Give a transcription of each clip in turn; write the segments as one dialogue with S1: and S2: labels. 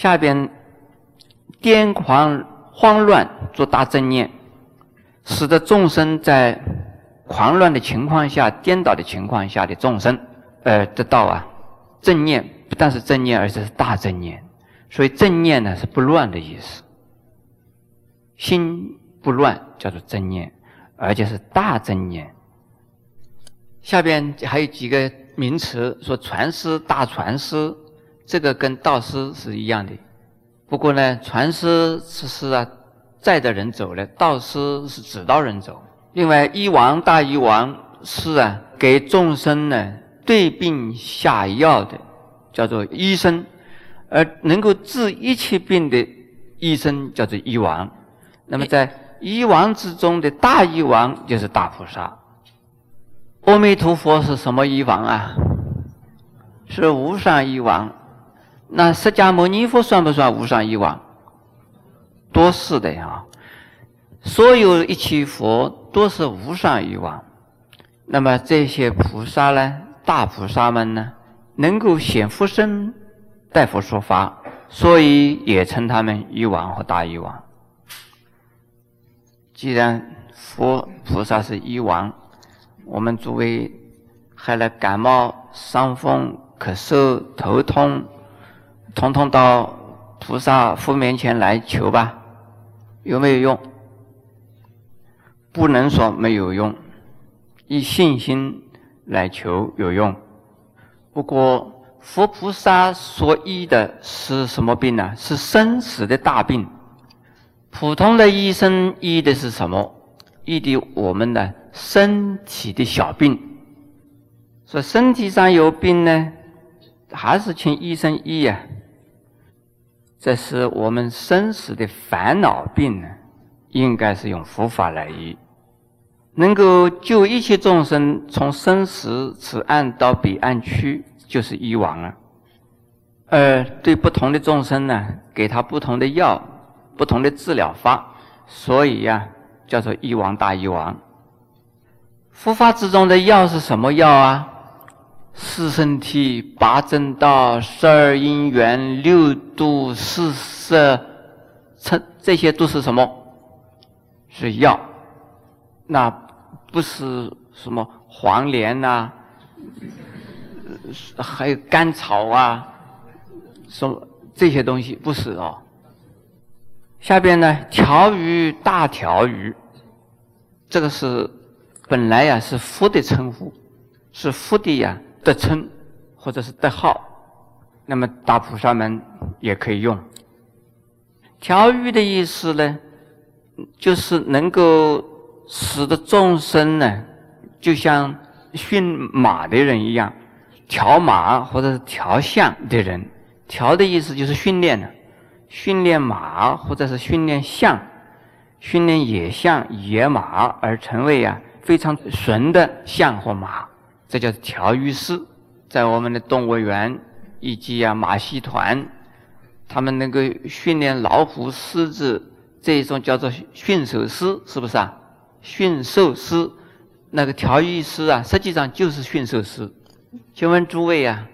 S1: 下边癫狂慌乱做大正念，使得众生在狂乱的情况下、颠倒的情况下的众生，呃，得到啊正念，不但是正念，而且是大正念。所以正念呢是不乱的意思，心不乱叫做正念，而且是大正念。下边还有几个名词，说传师、大传师，这个跟道师是一样的。不过呢，传师是是啊，载的人走了；道师是指导人走。另外，医王、大医王是啊，给众生呢对病下药的，叫做医生；而能够治一切病的医生叫做医王。那么，在医王之中的大医王就是大菩萨。阿弥陀佛是什么医王啊？是无上医王。那释迦牟尼佛算不算无上一王？多是的呀。所有一切佛都是无上一王。那么这些菩萨呢，大菩萨们呢，能够显佛身，代佛说法，所以也称他们一王和大一王。既然佛菩萨是一王，我们诸位害了感冒、伤风、咳嗽、头痛。统统到菩萨佛面前来求吧，有没有用？不能说没有用，以信心来求有用。不过佛菩萨所医的是什么病呢？是生死的大病。普通的医生医的是什么？医的我们的身体的小病。说身体上有病呢，还是请医生医呀？这是我们生死的烦恼病呢，应该是用佛法来医，能够救一切众生从生死此岸到彼岸去，就是医王了。而对不同的众生呢，给他不同的药，不同的治疗法，所以呀，叫做医王大医王。佛法之中的药是什么药啊？四声体、八正道、十二因缘、六度、四色，这这些都是什么？是药。那不是什么黄连呐，还有甘草啊，什么这些东西不是哦。下边呢，条鱼大条鱼，这个是本来呀是夫的称呼，是夫的呀。得称或者是得号，那么大菩萨们也可以用。调御的意思呢，就是能够使得众生呢，就像驯马的人一样，调马或者是调象的人。调的意思就是训练呢，训练马或者是训练象，训练野象、野马而成为啊非常纯的象或马。这叫调御师，在我们的动物园以及啊马戏团，他们能够训练老虎、狮子这一种叫做驯兽师，是不是啊？驯兽师那个调御师啊，实际上就是驯兽师。请问诸位啊，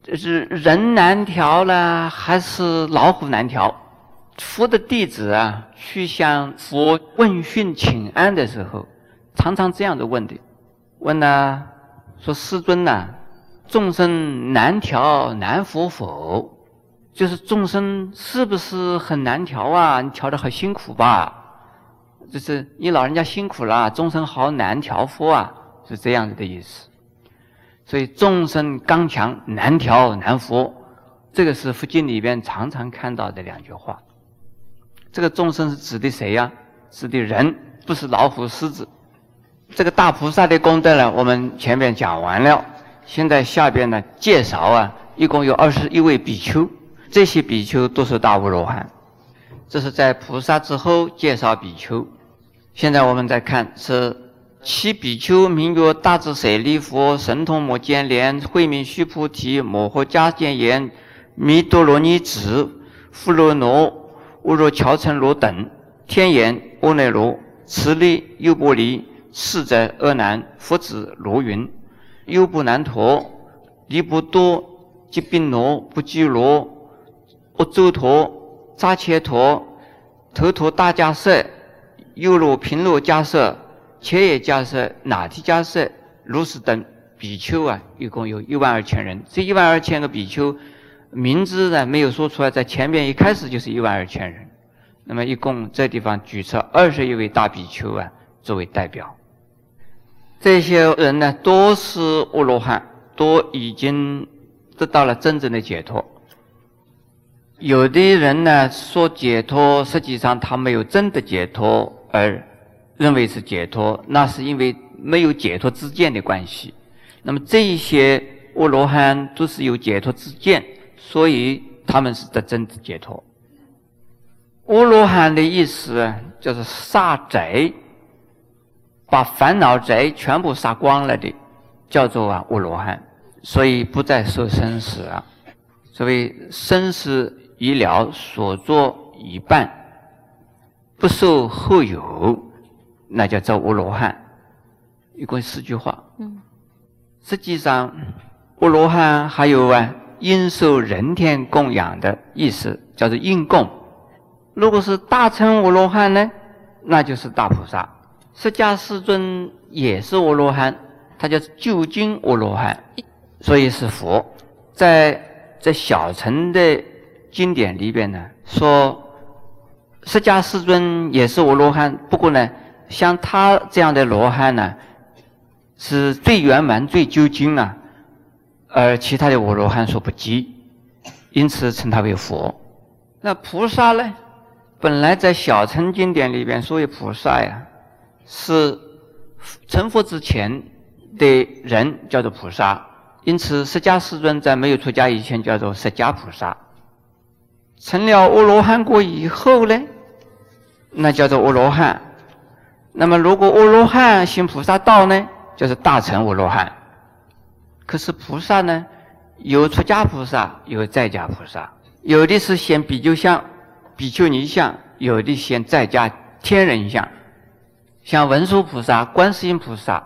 S1: 这是人难调呢，还是老虎难调？佛的弟子啊，去向佛问讯请安的时候，常常这样的问的，问呢？说师尊呐，众生难调难服否？就是众生是不是很难调啊？你调的很辛苦吧？就是你老人家辛苦了，众生好难调服啊，是这样子的意思。所以众生刚强难调难服，这个是佛经里边常常看到的两句话。这个众生是指的谁呀？指的人，不是老虎狮子。这个大菩萨的功德呢，我们前面讲完了。现在下边呢，介绍啊，一共有二十一位比丘，这些比丘都是大无罗汉。这是在菩萨之后介绍比丘。现在我们再看是七比丘，名曰大智舍利佛、神通摩犍连、慧明须菩提、摩诃迦叶言、弥多罗尼子、富罗罗、乌若乔陈罗等，天眼、阿耨罗、慈利、优波离。是者阿难，佛子罗云，优不难陀，离不多，即宾罗不拘罗，阿周陀、扎切陀、头陀大迦舍、优罗频罗迦舍、切耶迦舍、那提迦舍、如是等比丘啊，一共有一万二千人。这一万二千个比丘名字呢没有说出来，在前面一开始就是一万二千人。那么一共这地方举出二十一位大比丘啊作为代表。这些人呢都是阿罗汉，都已经得到了真正的解脱。有的人呢说解脱，实际上他没有真的解脱，而认为是解脱，那是因为没有解脱之见的关系。那么这一些阿罗汉都是有解脱之见，所以他们是得真的解脱。阿罗汉的意思就是杀贼，把烦恼贼全部杀光了的，叫做啊阿罗汉，所以不再受生死啊。所谓生死。已了所作已办，不受后有，那叫做阿罗汉。一共四句话。嗯。实际上，阿罗汉还有啊，应受人天供养的意思，叫做应供。如果是大乘阿罗汉呢，那就是大菩萨。释迦世尊也是阿罗汉，他叫究竟阿罗汉，所以是佛。在在小乘的。经典里边呢说，释迦世尊也是阿罗汉，不过呢，像他这样的罗汉呢，是最圆满、最究竟啊，而其他的阿罗汉所不及，因此称他为佛。那菩萨呢，本来在小乘经典里边，所谓菩萨呀，是成佛之前的人叫做菩萨，因此释迦世尊在没有出家以前叫做释迦菩萨。成了阿罗汉果以后呢，那叫做阿罗汉。那么如果阿罗汉行菩萨道呢，就是大乘阿罗汉。可是菩萨呢，有出家菩萨，有在家菩萨。有的是显比丘相、比丘尼相，有的显在家天人相。像文殊菩萨、观世音菩萨、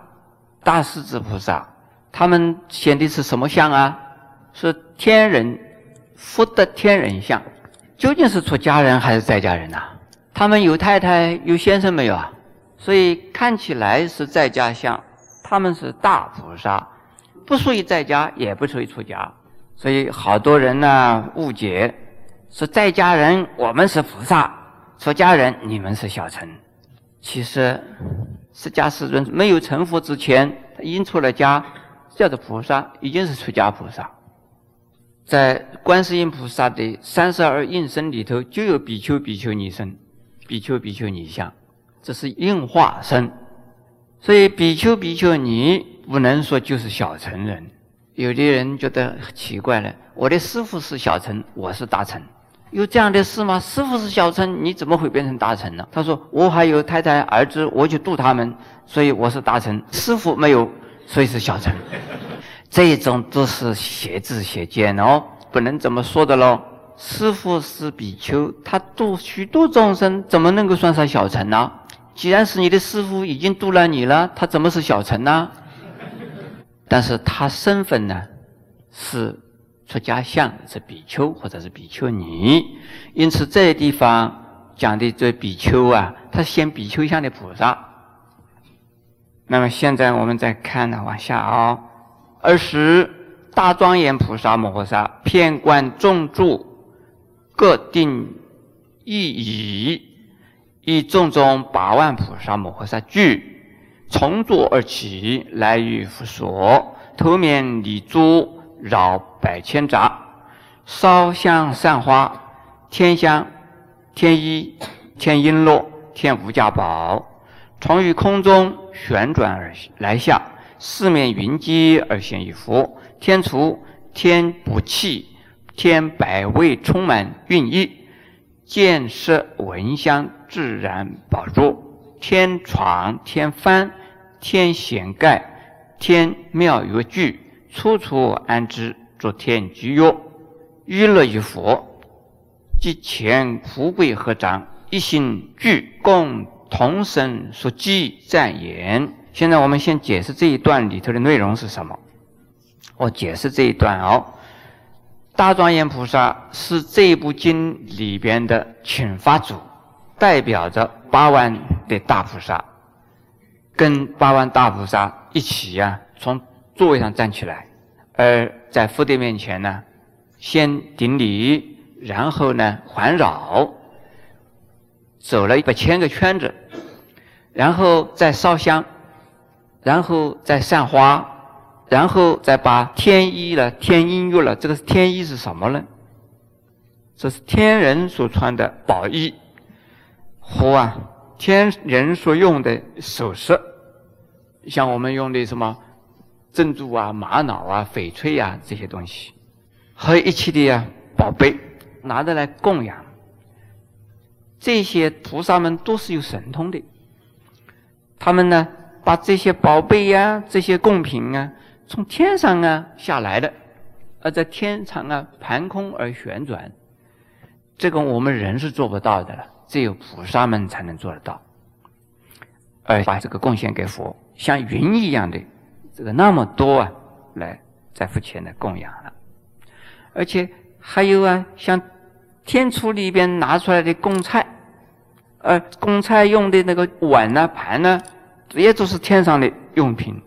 S1: 大势至菩萨，他们显的是什么相啊？是天人福德天人相。究竟是出家人还是在家人呐？他们有太太有先生没有啊？所以看起来是在家相，他们是大菩萨，不属于在家，也不属于出家。所以好多人呢误解，说在家人我们是菩萨，出家人你们是小乘。其实释迦世尊没有成佛之前，他已经出了家，叫做菩萨，已经是出家菩萨。在观世音菩萨的三十二应身里头，就有比丘、比丘尼身，比丘、比丘尼相，这是应化身。所以比丘、比丘尼不能说就是小乘人。有的人觉得奇怪了：我的师傅是小乘，我是大乘，有这样的事吗？师傅是小乘，你怎么会变成大乘呢？他说：我还有太太、儿子，我去度他们，所以我是大乘。师傅没有，所以是小乘。这种都是邪智邪见哦，不能这么说的喽。师傅是比丘，他度许多众生，怎么能够算上小乘呢？既然是你的师傅已经度了你了，他怎么是小乘呢？但是他身份呢，是出家相，是比丘或者是比丘尼，因此这地方讲的这比丘啊，他现比丘相的菩萨。那么现在我们再看呢，往下啊。二十大庄严菩萨摩诃萨，遍观众住，各定一仪，以众中八万菩萨摩诃萨具，从坐而起，来于佛所，头面礼珠绕百千匝，烧香散花，天香、天衣、天璎珞、天无价宝，从于空中旋转而来下。四面云阶而现一佛，天厨、天补气、天百味充满蕴意，见色闻香自然宝珠，天床、天幡、天显盖、天妙乐具，处处安之作天居乐，娱乐于佛，即前富贵合掌，一心具共同声所记赞言。现在我们先解释这一段里头的内容是什么。我解释这一段哦，大庄严菩萨是这部经里边的请发主，代表着八万的大菩萨，跟八万大菩萨一起呀，从座位上站起来，而在佛的面前呢，先顶礼，然后呢环绕，走了一百千个圈子，然后再烧香，然后再散花。然后再把天衣了、天音乐了，这个天衣是什么呢？这是天人所穿的宝衣，和啊天人所用的首饰，像我们用的什么珍珠啊、玛瑙啊、翡翠啊这些东西，和一切的呀宝贝，拿着来供养。这些菩萨们都是有神通的，他们呢把这些宝贝呀、这些贡品啊。从天上啊下来的，而在天上啊盘空而旋转，这个我们人是做不到的了，只有菩萨们才能做得到。而把这个贡献给佛，像云一样的这个那么多啊，来在佛前来供养了。而且还有啊，像天厨里边拿出来的供菜，呃，供菜用的那个碗呢、盘呢，也都是天上的用品。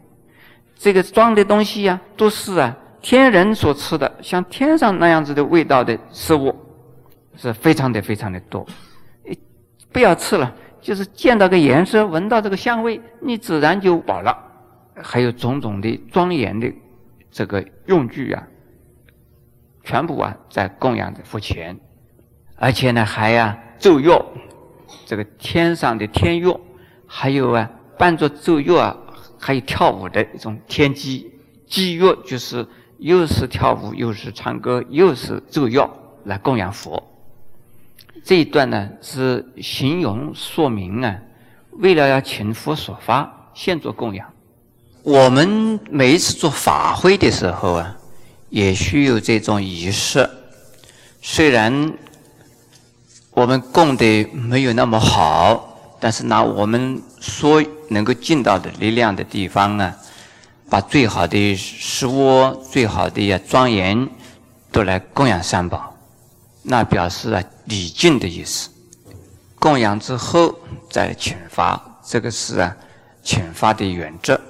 S1: 这个装的东西呀，都是啊天人所吃的，像天上那样子的味道的食物，是非常的非常的多。不要吃了，就是见到个颜色，闻到这个香味，你自然就饱了。还有种种的庄严的这个用具啊，全部啊在供养在佛前，而且呢还呀奏乐，这个天上的天乐，还有啊伴着奏乐啊。还有跳舞的一种天机，机乐就是又是跳舞，又是唱歌，又是奏乐来供养佛。这一段呢是形容说明啊，为了要请佛所发，现做供养。我们每一次做法会的时候啊，也需有这种仪式。虽然我们供的没有那么好，但是拿我们所能够尽到的力量的地方呢，把最好的食物、最好的呀庄严都来供养三宝，那表示啊礼敬的意思。供养之后再请发，这个是啊请发的原则。